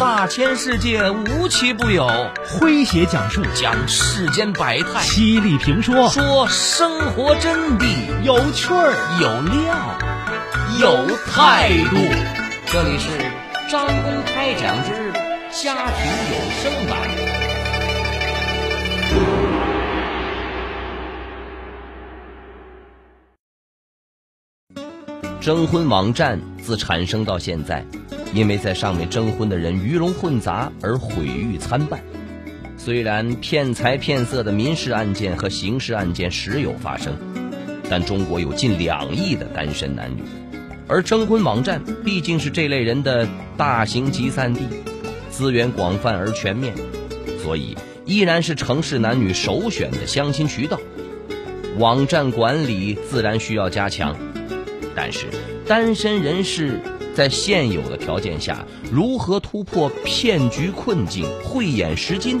大千世界无奇不有，诙谐讲述。讲世间百态，犀利评说。说生活真谛，有趣儿。有料，有态度。这里是张公开讲之家庭有声版。征婚网站自产生到现在，因为在上面征婚的人鱼龙混杂而毁誉参半。虽然骗财骗色的民事案件和刑事案件时有发生，但中国有近两亿的单身男女，而征婚网站毕竟是这类人的大型集散地，资源广泛而全面，所以依然是城市男女首选的相亲渠道。网站管理自然需要加强。但是，单身人士在现有的条件下，如何突破骗局困境、慧眼识金，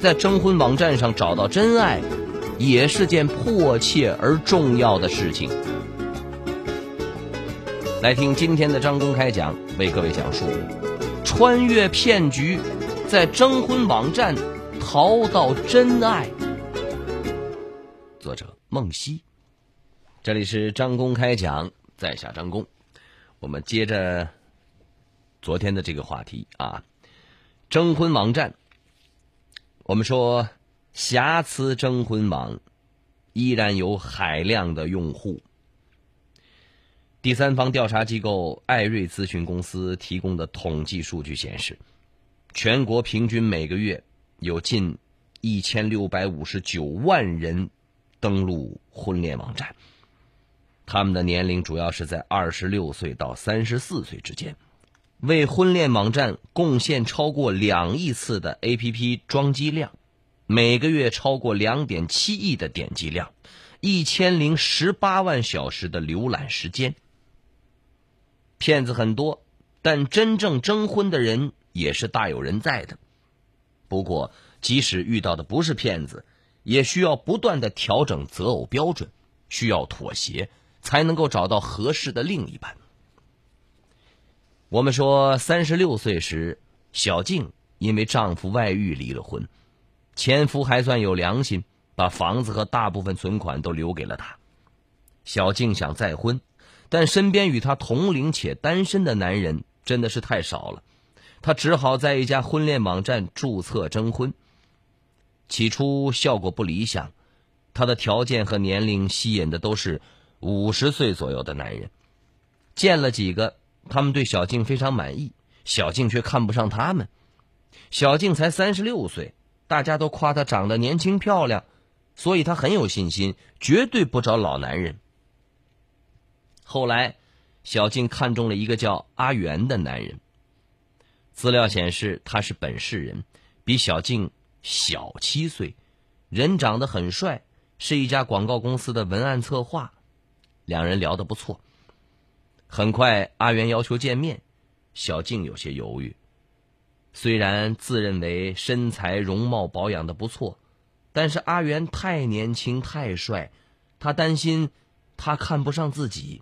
在征婚网站上找到真爱，也是件迫切而重要的事情。来听今天的张公开讲，为各位讲述：穿越骗局，在征婚网站淘到真爱。作者：梦溪。这里是张公开讲。在下张工，我们接着昨天的这个话题啊，征婚网站。我们说，瑕疵征婚网依然有海量的用户。第三方调查机构艾瑞咨询公司提供的统计数据显示，全国平均每个月有近一千六百五十九万人登录婚恋网站。他们的年龄主要是在二十六岁到三十四岁之间，为婚恋网站贡献超过两亿次的 APP 装机量，每个月超过两点七亿的点击量，一千零十八万小时的浏览时间。骗子很多，但真正征婚的人也是大有人在的。不过，即使遇到的不是骗子，也需要不断的调整择偶标准，需要妥协。才能够找到合适的另一半。我们说，三十六岁时，小静因为丈夫外遇离了婚，前夫还算有良心，把房子和大部分存款都留给了她。小静想再婚，但身边与她同龄且单身的男人真的是太少了，她只好在一家婚恋网站注册征婚。起初效果不理想，她的条件和年龄吸引的都是。五十岁左右的男人，见了几个，他们对小静非常满意，小静却看不上他们。小静才三十六岁，大家都夸她长得年轻漂亮，所以她很有信心，绝对不找老男人。后来，小静看中了一个叫阿元的男人。资料显示他是本市人，比小静小七岁，人长得很帅，是一家广告公司的文案策划。两人聊得不错。很快，阿元要求见面，小静有些犹豫。虽然自认为身材容貌保养的不错，但是阿元太年轻太帅，他担心他看不上自己。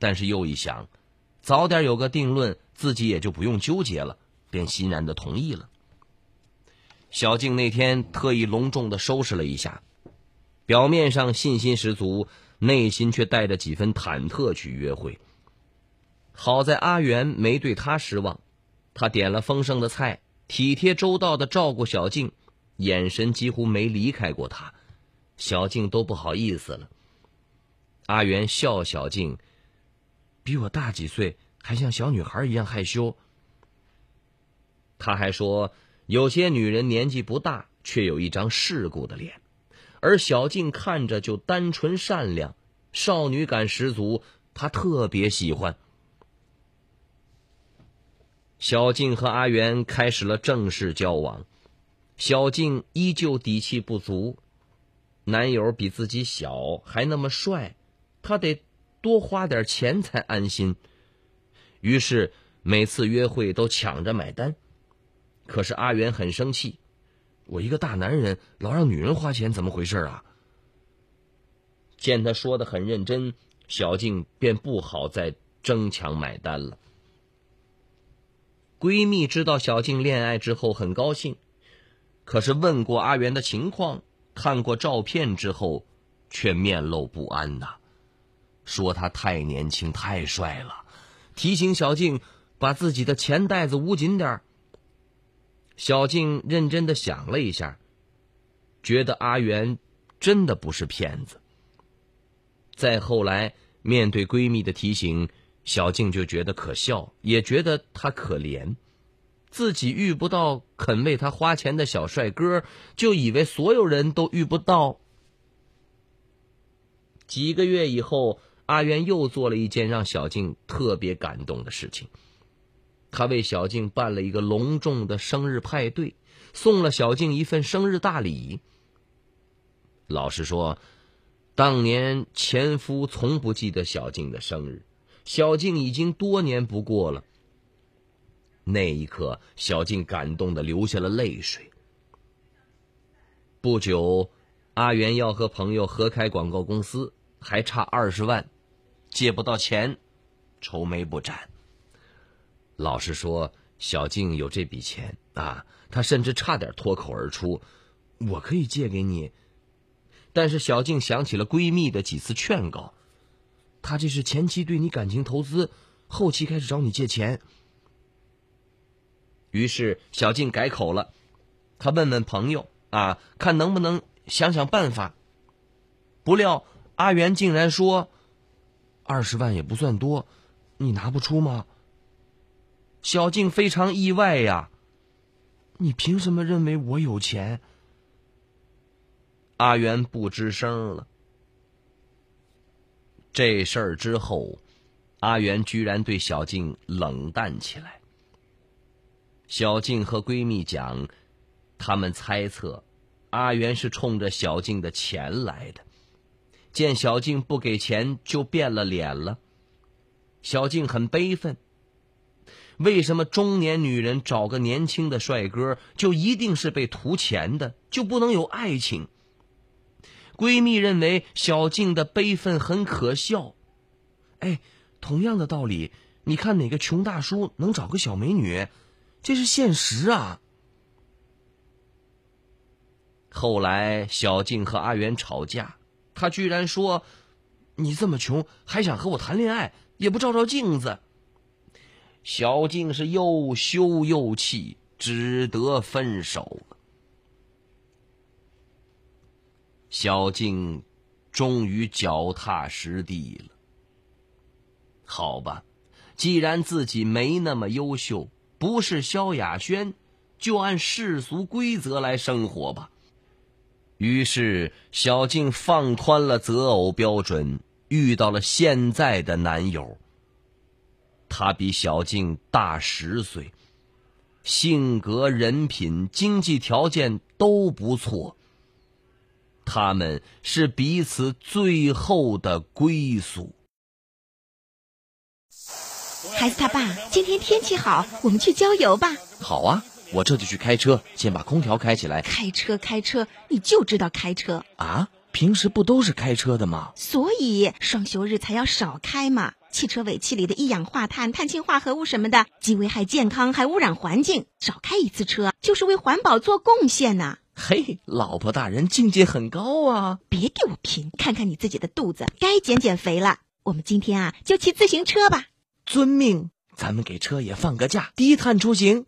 但是又一想，早点有个定论，自己也就不用纠结了，便欣然的同意了。小静那天特意隆重的收拾了一下，表面上信心十足。内心却带着几分忐忑去约会。好在阿元没对他失望，他点了丰盛的菜，体贴周到的照顾小静，眼神几乎没离开过他，小静都不好意思了。阿元笑小静，比我大几岁，还像小女孩一样害羞。他还说，有些女人年纪不大，却有一张世故的脸。而小静看着就单纯善良，少女感十足，她特别喜欢。小静和阿元开始了正式交往，小静依旧底气不足，男友比自己小，还那么帅，她得多花点钱才安心。于是每次约会都抢着买单，可是阿元很生气。我一个大男人，老让女人花钱，怎么回事啊？见他说的很认真，小静便不好再争抢买单了。闺蜜知道小静恋爱之后很高兴，可是问过阿元的情况，看过照片之后，却面露不安呐，说他太年轻太帅了，提醒小静把自己的钱袋子捂紧点儿。小静认真的想了一下，觉得阿元真的不是骗子。再后来，面对闺蜜的提醒。小静就觉得可笑，也觉得他可怜，自己遇不到肯为他花钱的小帅哥，就以为所有人都遇不到。几个月以后，阿元又做了一件让小静特别感动的事情，他为小静办了一个隆重的生日派对，送了小静一份生日大礼。老实说，当年前夫从不记得小静的生日。小静已经多年不过了。那一刻，小静感动的流下了泪水。不久，阿元要和朋友合开广告公司，还差二十万，借不到钱，愁眉不展。老实说，小静有这笔钱啊，她甚至差点脱口而出：“我可以借给你。”但是小静想起了闺蜜的几次劝告。她这是前期对你感情投资，后期开始找你借钱。于是小静改口了，她问问朋友啊，看能不能想想办法。不料阿元竟然说：“二十万也不算多，你拿不出吗？”小静非常意外呀，你凭什么认为我有钱？阿元不吱声了。这事儿之后，阿元居然对小静冷淡起来。小静和闺蜜讲，他们猜测阿元是冲着小静的钱来的，见小静不给钱就变了脸了。小静很悲愤，为什么中年女人找个年轻的帅哥就一定是被图钱的，就不能有爱情？闺蜜认为小静的悲愤很可笑，哎，同样的道理，你看哪个穷大叔能找个小美女？这是现实啊。后来小静和阿元吵架，他居然说：“你这么穷还想和我谈恋爱，也不照照镜子。”小静是又羞又气，只得分手了。小静终于脚踏实地了。好吧，既然自己没那么优秀，不是萧亚轩，就按世俗规则来生活吧。于是，小静放宽了择偶标准，遇到了现在的男友。他比小静大十岁，性格、人品、经济条件都不错。他们是彼此最后的归宿。孩子他爸，今天天气好，我们去郊游吧。好啊，我这就去开车，先把空调开起来。开车，开车，你就知道开车啊？平时不都是开车的吗？所以双休日才要少开嘛。汽车尾气里的一氧化碳、碳氢化合物什么的，既危害健康，还污染环境。少开一次车，就是为环保做贡献呢。嘿，老婆大人境界很高啊！别给我贫，看看你自己的肚子，该减减肥了。我们今天啊，就骑自行车吧。遵命，咱们给车也放个假，低碳出行。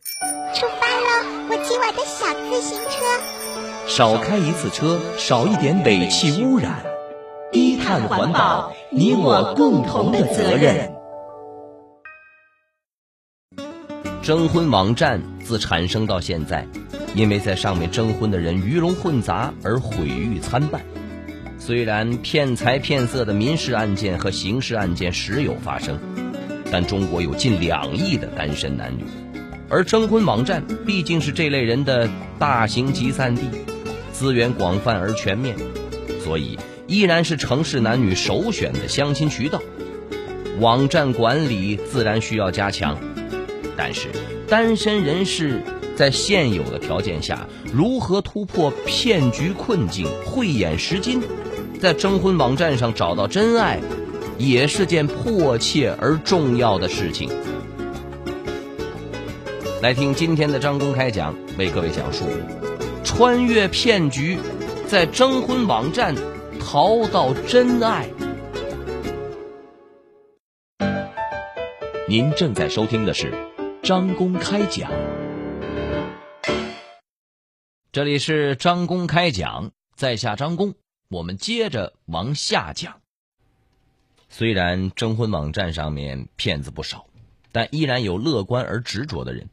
出发喽！我骑我的小自行车。少开一次车，少一点尾气污染，低碳环保，你我共同的责任。征婚网站自产生到现在。因为在上面征婚的人鱼龙混杂而毁誉参半，虽然骗财骗色的民事案件和刑事案件时有发生，但中国有近两亿的单身男女，而征婚网站毕竟是这类人的大型集散地，资源广泛而全面，所以依然是城市男女首选的相亲渠道。网站管理自然需要加强，但是单身人士。在现有的条件下，如何突破骗局困境、慧眼识金，在征婚网站上找到真爱，也是件迫切而重要的事情。来听今天的张公开讲，为各位讲述穿越骗局，在征婚网站淘到真爱。您正在收听的是张公开讲，这里是张公开讲，在下张公，我们接着往下讲。虽然征婚网站上面骗子不少，但依然有乐观而执着的人。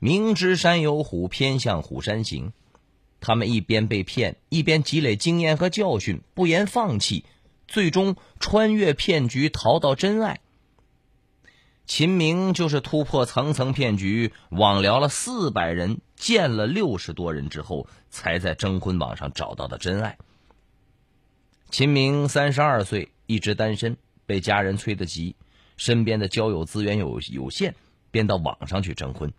明知山有虎，偏向虎山行。他们一边被骗，一边积累经验和教训，不言放弃，最终穿越骗局，逃到真爱。秦明就是突破层层骗局，网聊了四百人，见了六十多人之后，才在征婚网上找到的真爱。秦明三十二岁，一直单身，被家人催得急，身边的交友资源有有限，便到网上去征婚。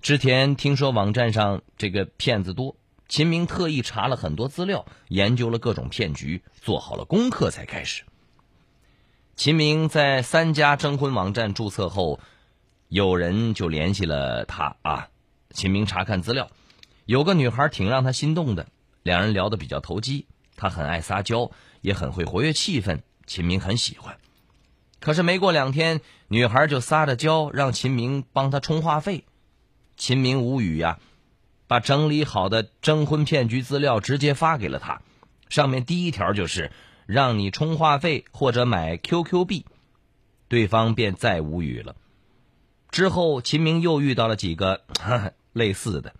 之前听说网站上这个骗子多，秦明特意查了很多资料，研究了各种骗局，做好了功课才开始。秦明在三家征婚网站注册后，有人就联系了他啊。秦明查看资料，有个女孩挺让他心动的，两人聊得比较投机，他很爱撒娇，也很会活跃气氛，秦明很喜欢。可是没过两天，女孩就撒着娇让秦明帮她充话费。秦明无语呀，把整理好的征婚骗局资料直接发给了他，上面第一条就是让你充话费或者买 QQ 币，对方便再无语了。之后，秦明又遇到了几个类似的，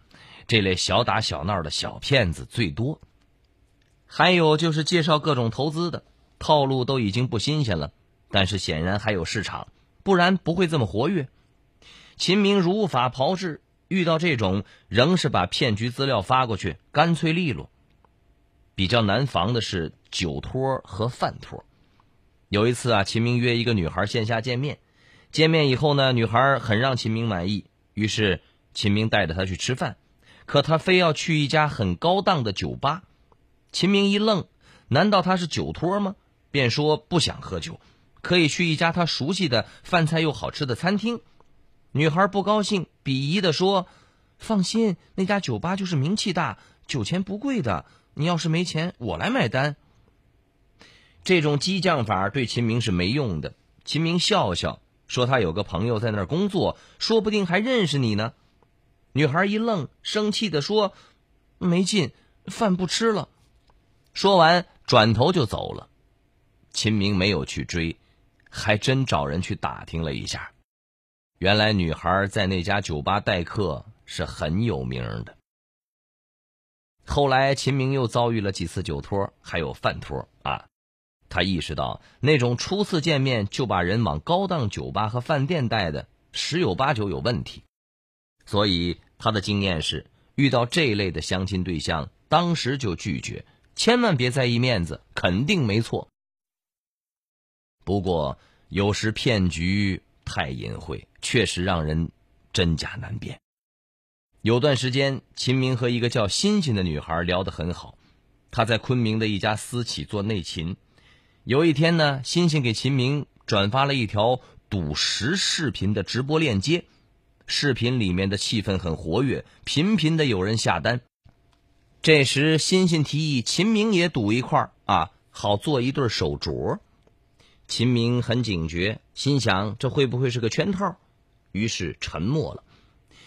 这类小打小闹的小骗子最多。还有就是介绍各种投资的套路都已经不新鲜了，但是显然还有市场，不然不会这么活跃。秦明如法炮制。遇到这种，仍是把骗局资料发过去，干脆利落。比较难防的是酒托和饭托。有一次啊，秦明约一个女孩线下见面，见面以后呢，女孩很让秦明满意，于是秦明带着她去吃饭，可她非要去一家很高档的酒吧。秦明一愣，难道她是酒托吗？便说不想喝酒，可以去一家他熟悉的、饭菜又好吃的餐厅。女孩不高兴，鄙夷的说：“放心，那家酒吧就是名气大，酒钱不贵的。你要是没钱，我来买单。”这种激将法对秦明是没用的。秦明笑笑说：“他有个朋友在那儿工作，说不定还认识你呢。”女孩一愣，生气的说：“没劲，饭不吃了。”说完，转头就走了。秦明没有去追，还真找人去打听了一下。原来女孩在那家酒吧待客是很有名的。后来秦明又遭遇了几次酒托，还有饭托啊，他意识到那种初次见面就把人往高档酒吧和饭店带的十有八九有问题，所以他的经验是，遇到这类的相亲对象，当时就拒绝，千万别在意面子，肯定没错。不过有时骗局。太隐晦，确实让人真假难辨。有段时间，秦明和一个叫欣欣的女孩聊得很好，她在昆明的一家私企做内勤。有一天呢，欣欣给秦明转发了一条赌石视频的直播链接，视频里面的气氛很活跃，频频的有人下单。这时，欣欣提议秦明也赌一块儿啊，好做一对手镯。秦明很警觉，心想这会不会是个圈套？于是沉默了。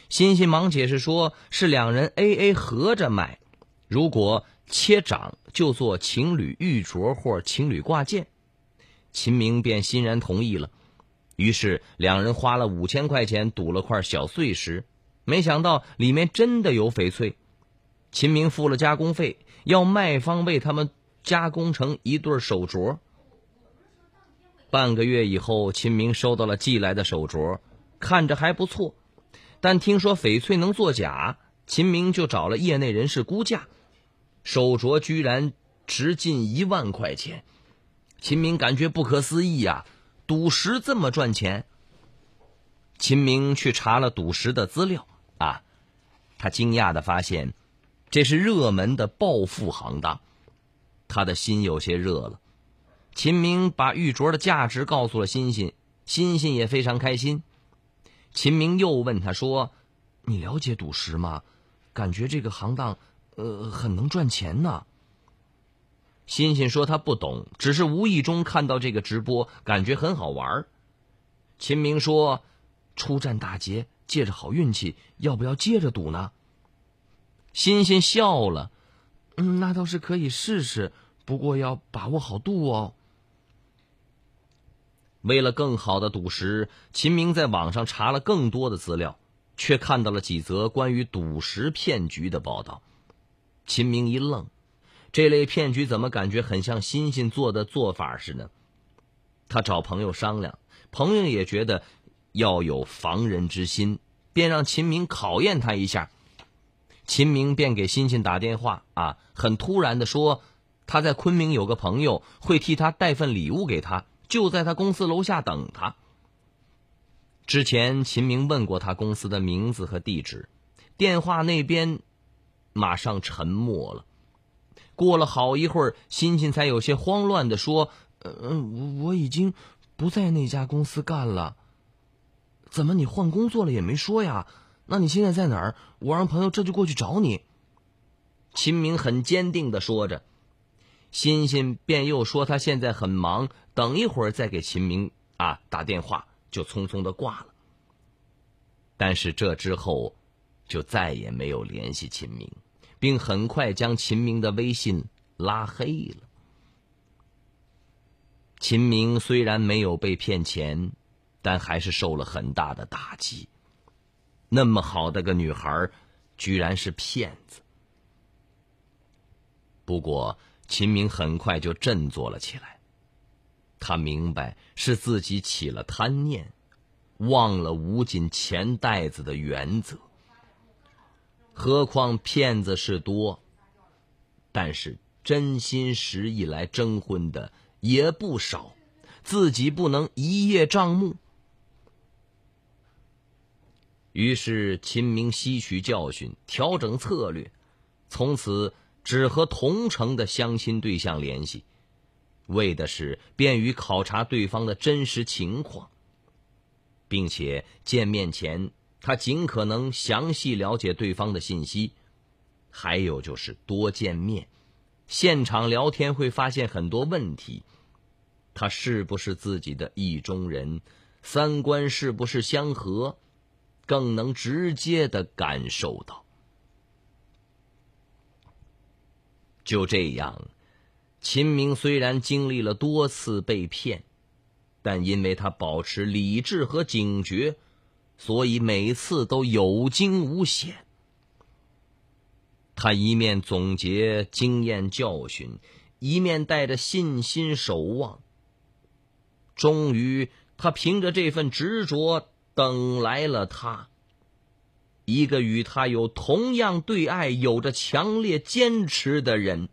欣欣忙解释说，是两人 A A 合着买，如果切掌就做情侣玉镯或情侣挂件。秦明便欣然同意了。于是两人花了五千块钱赌了块小碎石，没想到里面真的有翡翠。秦明付了加工费，要卖方为他们加工成一对手镯。半个月以后，秦明收到了寄来的手镯，看着还不错，但听说翡翠能作假，秦明就找了业内人士估价，手镯居然值近一万块钱。秦明感觉不可思议呀，赌石这么赚钱。秦明去查了赌石的资料啊，他惊讶的发现，这是热门的暴富行当，他的心有些热了。秦明把玉镯的价值告诉了欣欣，欣欣也非常开心。秦明又问他说：“你了解赌石吗？感觉这个行当，呃，很能赚钱呢。欣欣说他不懂，只是无意中看到这个直播，感觉很好玩。秦明说，出战大捷，借着好运气，要不要接着赌呢？欣欣笑了，嗯，那倒是可以试试，不过要把握好度哦。为了更好的赌石，秦明在网上查了更多的资料，却看到了几则关于赌石骗局的报道。秦明一愣，这类骗局怎么感觉很像欣欣做的做法似的？他找朋友商量，朋友也觉得要有防人之心，便让秦明考验他一下。秦明便给欣欣打电话啊，很突然的说，他在昆明有个朋友会替他带份礼物给他。就在他公司楼下等他。之前秦明问过他公司的名字和地址，电话那边马上沉默了。过了好一会儿，欣欣才有些慌乱的说：“嗯，我已经不在那家公司干了。怎么你换工作了也没说呀？那你现在在哪儿？我让朋友这就过去找你。”秦明很坚定的说着。欣欣便又说他现在很忙，等一会儿再给秦明啊打电话，就匆匆的挂了。但是这之后，就再也没有联系秦明，并很快将秦明的微信拉黑了。秦明虽然没有被骗钱，但还是受了很大的打击。那么好的个女孩，居然是骗子。不过。秦明很快就振作了起来，他明白是自己起了贪念，忘了捂紧钱袋子的原则。何况骗子是多，但是真心实意来征婚的也不少，自己不能一叶障目。于是秦明吸取教训，调整策略，从此。只和同城的相亲对象联系，为的是便于考察对方的真实情况，并且见面前他尽可能详细了解对方的信息。还有就是多见面，现场聊天会发现很多问题：他是不是自己的意中人，三观是不是相合，更能直接的感受到。就这样，秦明虽然经历了多次被骗，但因为他保持理智和警觉，所以每次都有惊无险。他一面总结经验教训，一面带着信心守望。终于，他凭着这份执着等来了他。一个与他有同样对爱、有着强烈坚持的人，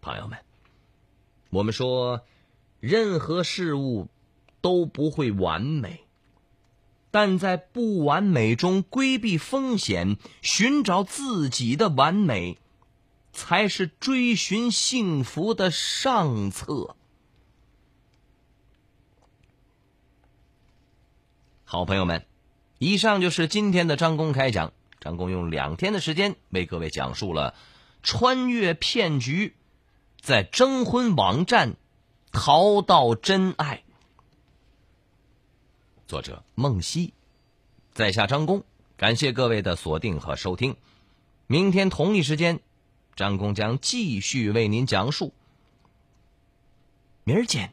朋友们，我们说，任何事物都不会完美，但在不完美中规避风险，寻找自己的完美，才是追寻幸福的上策。好朋友们，以上就是今天的张公开讲。张公用两天的时间为各位讲述了穿越骗局，在征婚网站淘到真爱。作者梦溪，在下张工，感谢各位的锁定和收听。明天同一时间，张工将继续为您讲述。明儿见。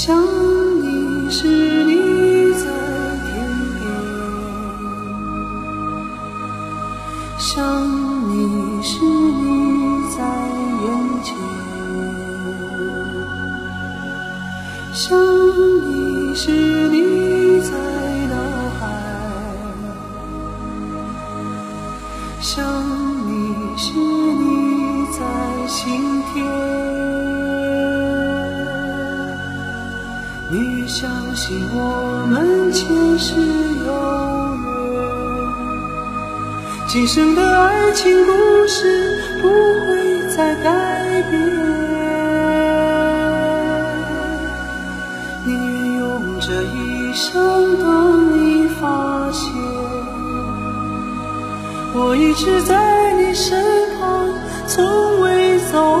想。改变。宁愿用这一生等你发现，我一直在你身旁，从未走